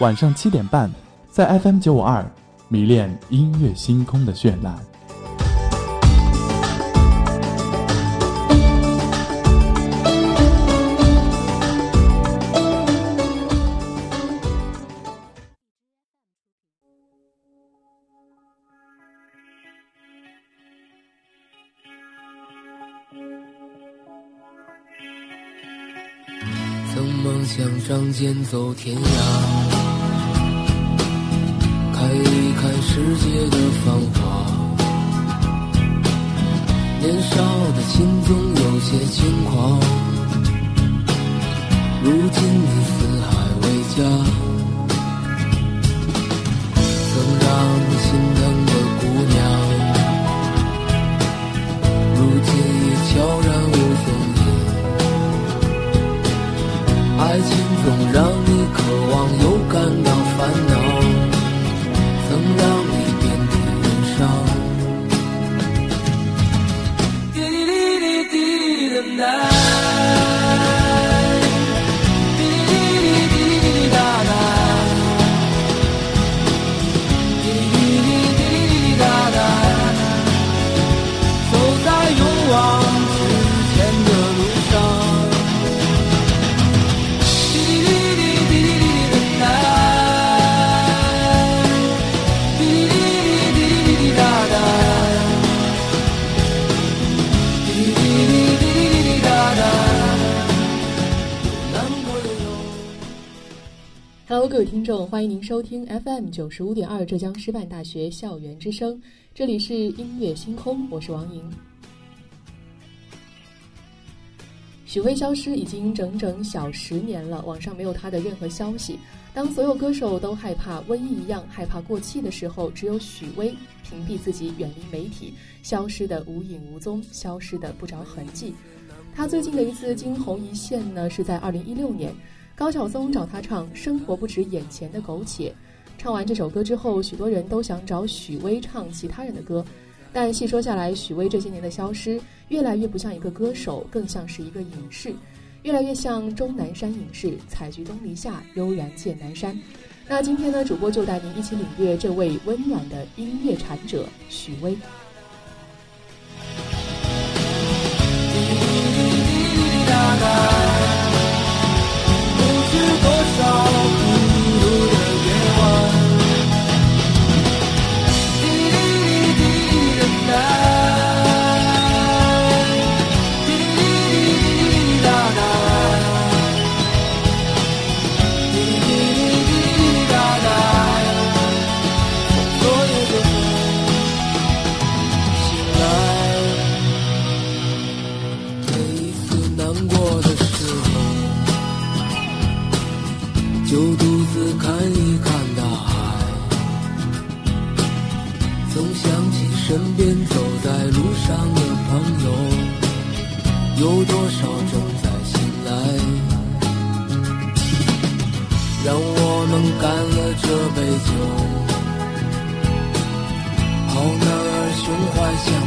晚上七点半，在 FM 九五二，迷恋音乐星空的绚烂。曾梦想仗剑走天涯。世界的繁华，年少的心总有些轻狂。如今你四海为家，收听 FM 九十五点二浙江师范大学校园之声，这里是音乐星空，我是王莹。许巍消失已经整整小十年了，网上没有他的任何消息。当所有歌手都害怕瘟疫一样害怕过气的时候，只有许巍屏蔽自己，远离媒体，消失的无影无踪，消失的不着痕迹。他最近的一次惊鸿一现呢，是在二零一六年。高晓松找他唱《生活不止眼前的苟且》，唱完这首歌之后，许多人都想找许巍唱其他人的歌，但细说下来，许巍这些年的消失，越来越不像一个歌手，更像是一个影视，越来越像钟南山影视“采菊东篱下，悠然见南山”。那今天呢，主播就带您一起领略这位温暖的音乐禅者许巍。幻想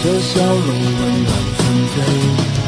这笑容温暖纯真。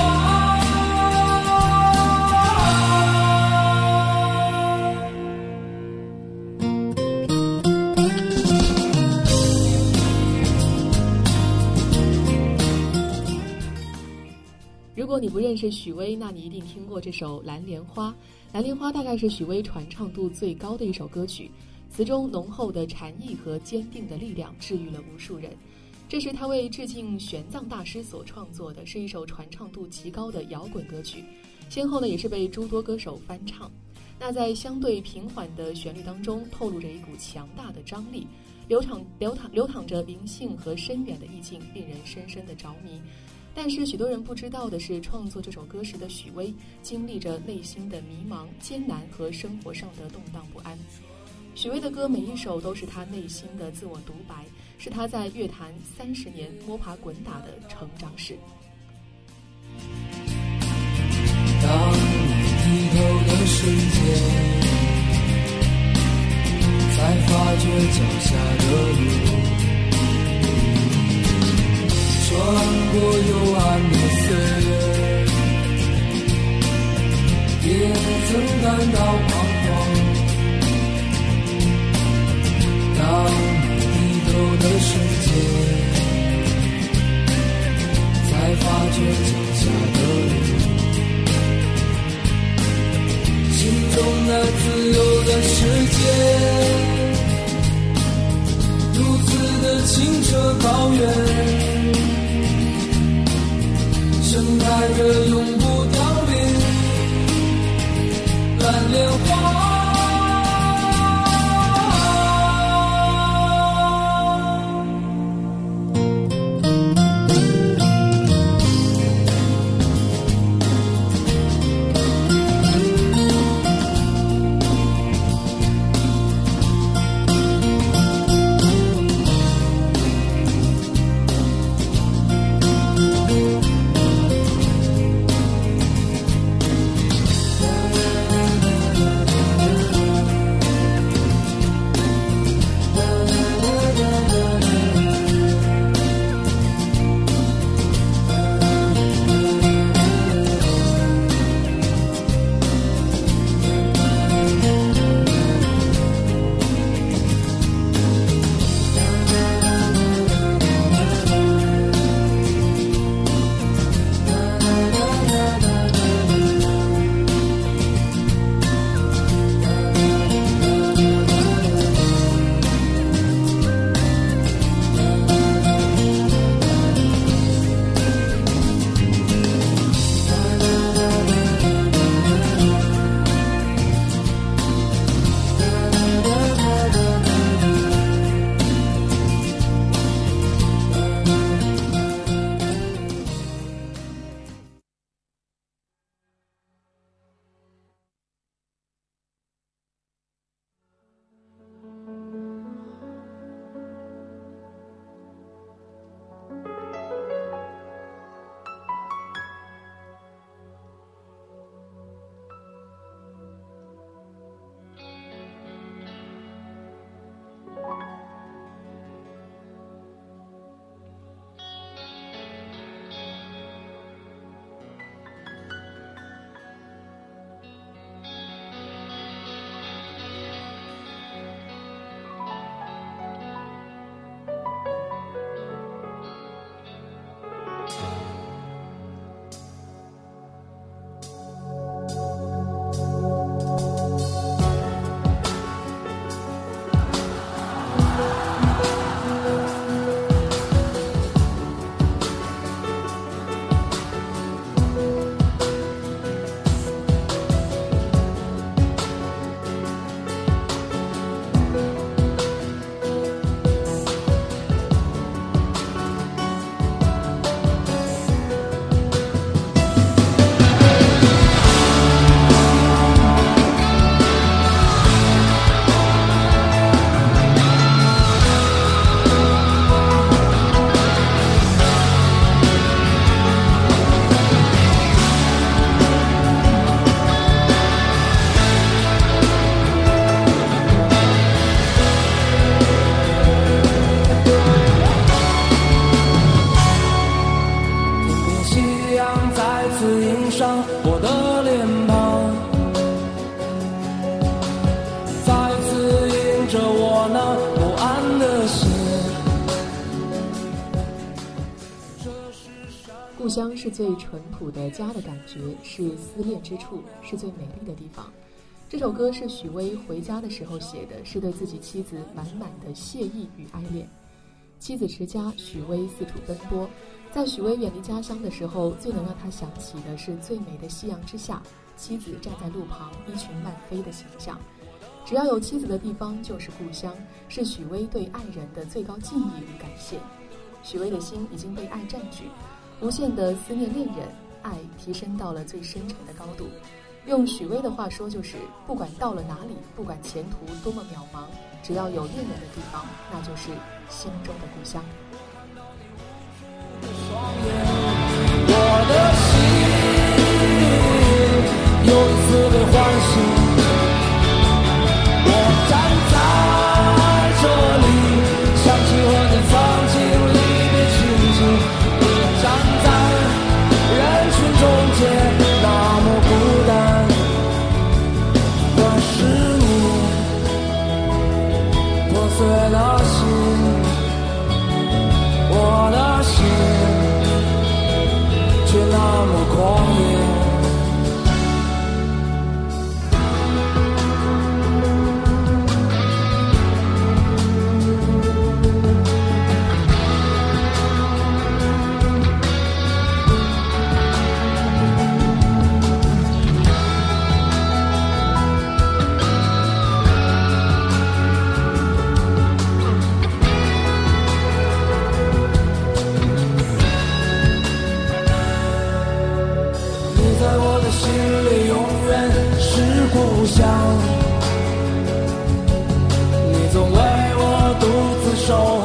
你不认识许巍，那你一定听过这首《蓝莲花》。《蓝莲花》大概是许巍传唱度最高的一首歌曲，词中浓厚的禅意和坚定的力量治愈了无数人。这是他为致敬玄奘大师所创作的，是一首传唱度极高的摇滚歌曲。先后呢，也是被诸多歌手翻唱。那在相对平缓的旋律当中，透露着一股强大的张力，流淌流淌流淌着灵性和深远的意境，令人深深的着迷。但是许多人不知道的是，创作这首歌时的许巍经历着内心的迷茫、艰难和生活上的动荡不安。许巍的歌每一首都是他内心的自我独白，是他在乐坛三十年摸爬滚打的成长史。当你低头的瞬间，才发觉脚下的路，穿过幽暗的岁月，也曾感到彷徨。是最淳朴的家的感觉，是思念之处，是最美丽的地方。这首歌是许巍回家的时候写的，是对自己妻子满满的谢意与爱恋。妻子持家，许巍四处奔波。在许巍远离家乡的时候，最能让他想起的是最美的夕阳之下，妻子站在路旁，衣裙漫飞的形象。只要有妻子的地方就是故乡，是许巍对爱人的最高敬意与感谢。许巍的心已经被爱占据，无限的思念恋人，爱提升到了最深沉的高度。用许巍的话说，就是不管到了哪里，不管前途多么渺茫，只要有恋人的地方，那就是心中的故乡。我的心又一次被唤 soul.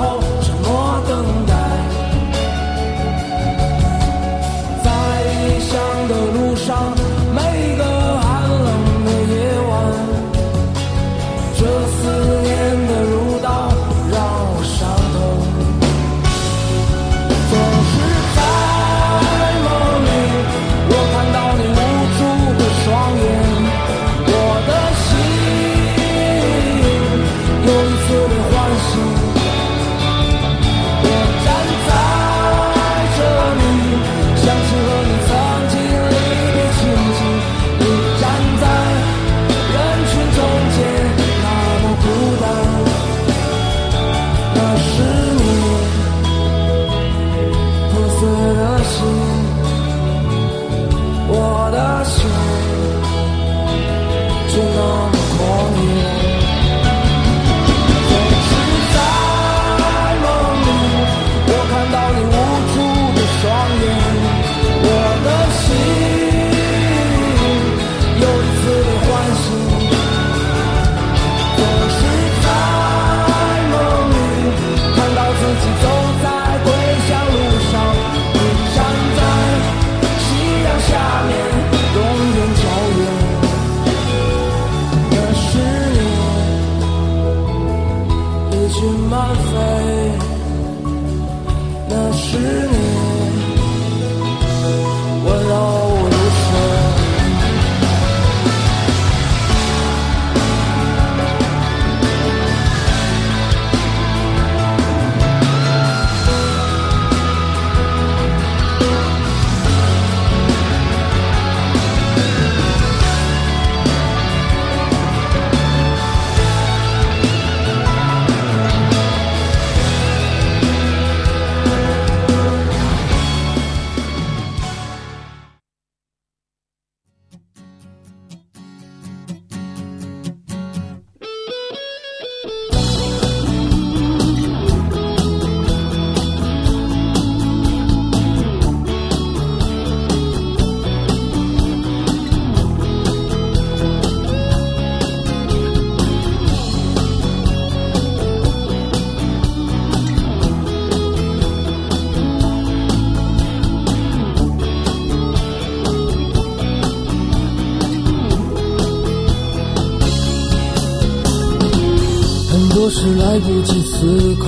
来不及思考，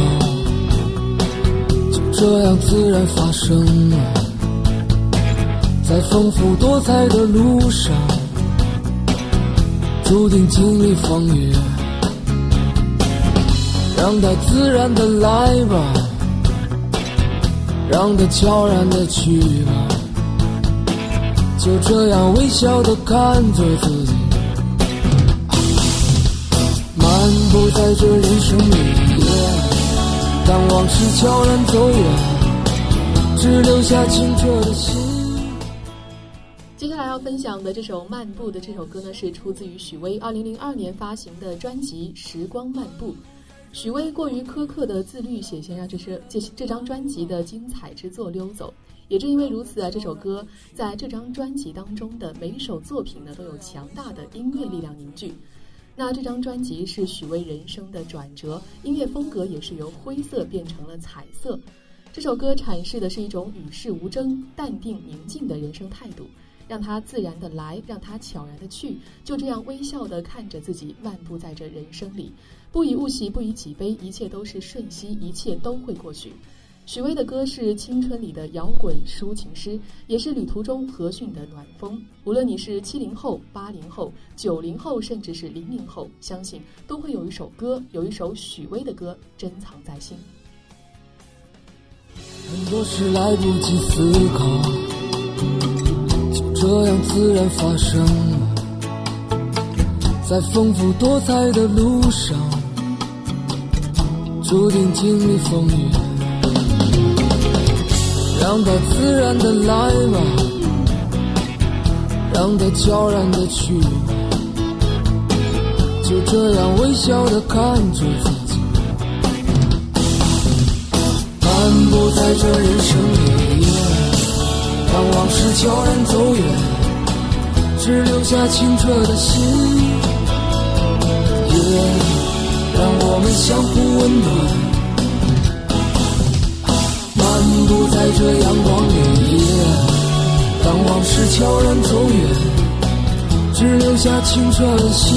就这样自然发生了。在丰富多彩的路上，注定经历风雨，让它自然的来吧。让它悄然的去吧，就这样微笑的看着在这人生里，当往事悄然走远，只留下清澈的心。接下来要分享的这首《漫步》的这首歌呢，是出自于许巍二零零二年发行的专辑《时光漫步》。许巍过于苛刻的自律，险些让这是这这张专辑的精彩之作溜走。也正因为如此啊，这首歌在这张专辑当中的每一首作品呢，都有强大的音乐力量凝聚。那这张专辑是许巍人生的转折，音乐风格也是由灰色变成了彩色。这首歌阐释的是一种与世无争、淡定宁静的人生态度。让他自然的来，让他悄然的去，就这样微笑的看着自己漫步在这人生里，不以物喜，不以己悲，一切都是瞬息，一切都会过去。许巍的歌是青春里的摇滚抒情诗，也是旅途中和煦的暖风。无论你是七零后、八零后、九零后，甚至是零零后，相信都会有一首歌，有一首许巍的歌珍藏在心。很多事来不及思考。就这样自然发生，在丰富多彩的路上，注定经历风雨。让它自然的来吧，让它悄然的去，就这样微笑的看着自己，漫步在这人生里。当往事悄然走远，只留下清澈的心。夜，让我们相互温暖。清澈的心。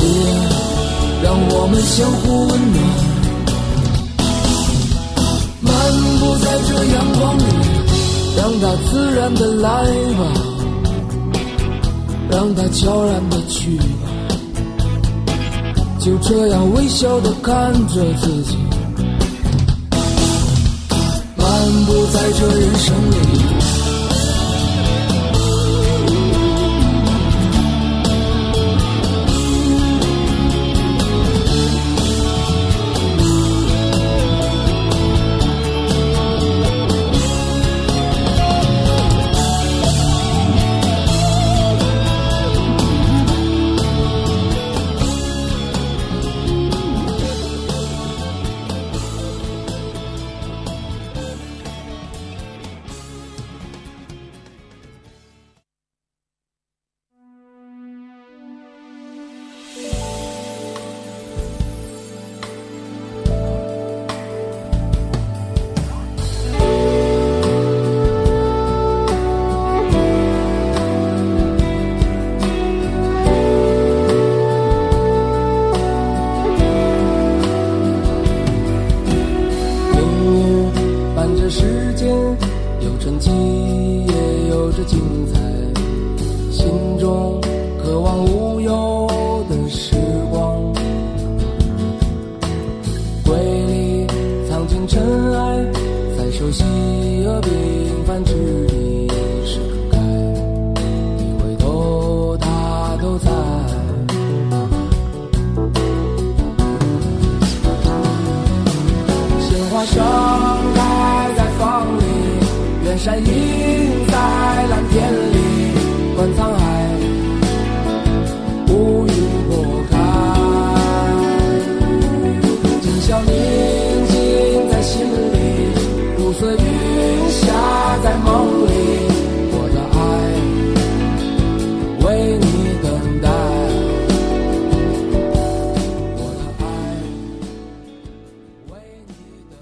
夜，让我们相互温暖。漫步在这阳光里，让它自然的来吧，让它悄然的去吧，就这样微笑的看着自己，漫步在这人生里。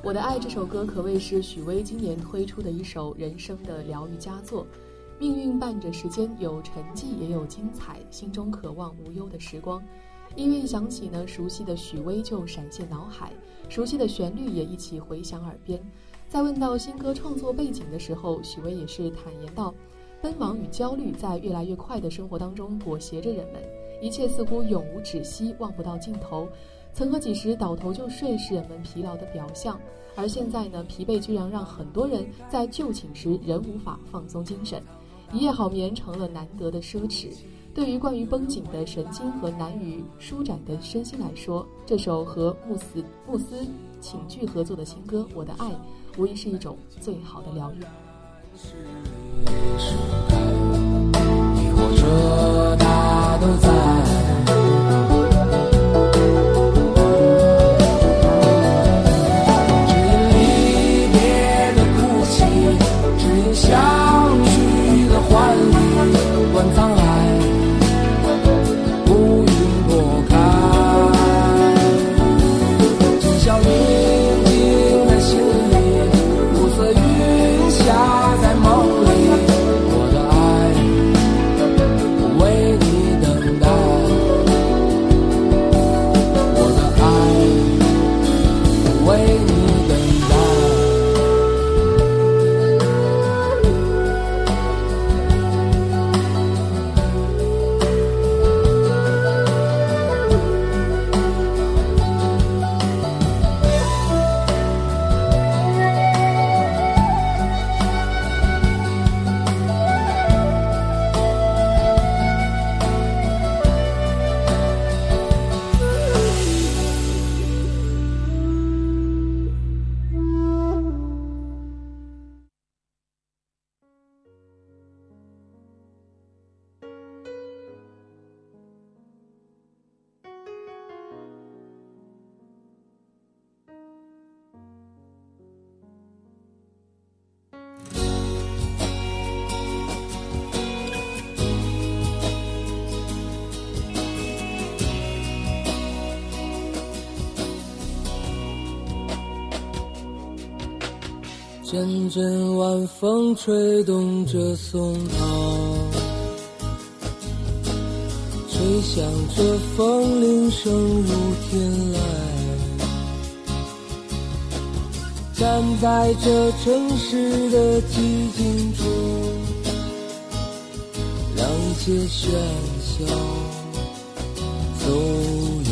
我的爱这首歌可谓是许巍今年推出的一首人生的疗愈佳作。命运伴着时间，有沉寂，也有精彩。心中渴望无忧的时光。音乐一响起呢，熟悉的许巍就闪现脑海，熟悉的旋律也一起回响耳边。在问到新歌创作背景的时候，许巍也是坦言道：“奔忙与焦虑在越来越快的生活当中裹挟着人们，一切似乎永无止息，望不到尽头。”曾和几时倒头就睡是人们疲劳的表象，而现在呢，疲惫居然让很多人在就寝时仍无法放松精神，一夜好眠成了难得的奢侈。对于惯于绷紧的神经和难于舒展的身心来说，这首和慕斯慕斯寝剧合作的新歌《我的爱》，无疑是一种最好的疗愈。阵阵晚风吹动着松涛，吹响着风铃声如天籁。站在这城市的寂静中，让一切喧嚣走远。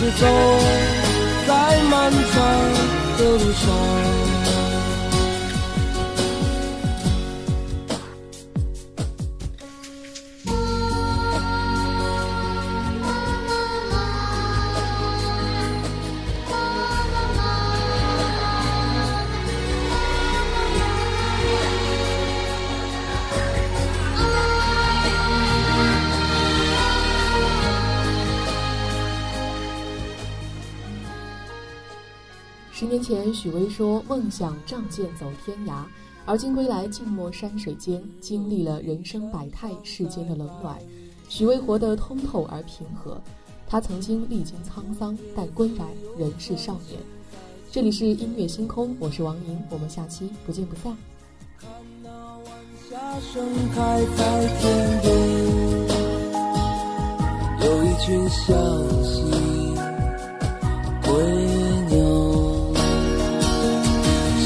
是走在漫长的路上。前，许巍说梦想仗剑走天涯，而今归来，静默山水间，经历了人生百态，世间的冷暖，许巍活得通透而平和。他曾经历经沧桑，但归来仍是少年。这里是音乐星空，我是王莹，我们下期不见不散。看那晚霞盛开在天边，有一群向西归。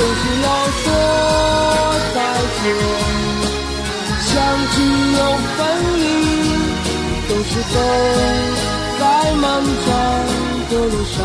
总是要说再见。相聚又分离，总是走在漫长的路上。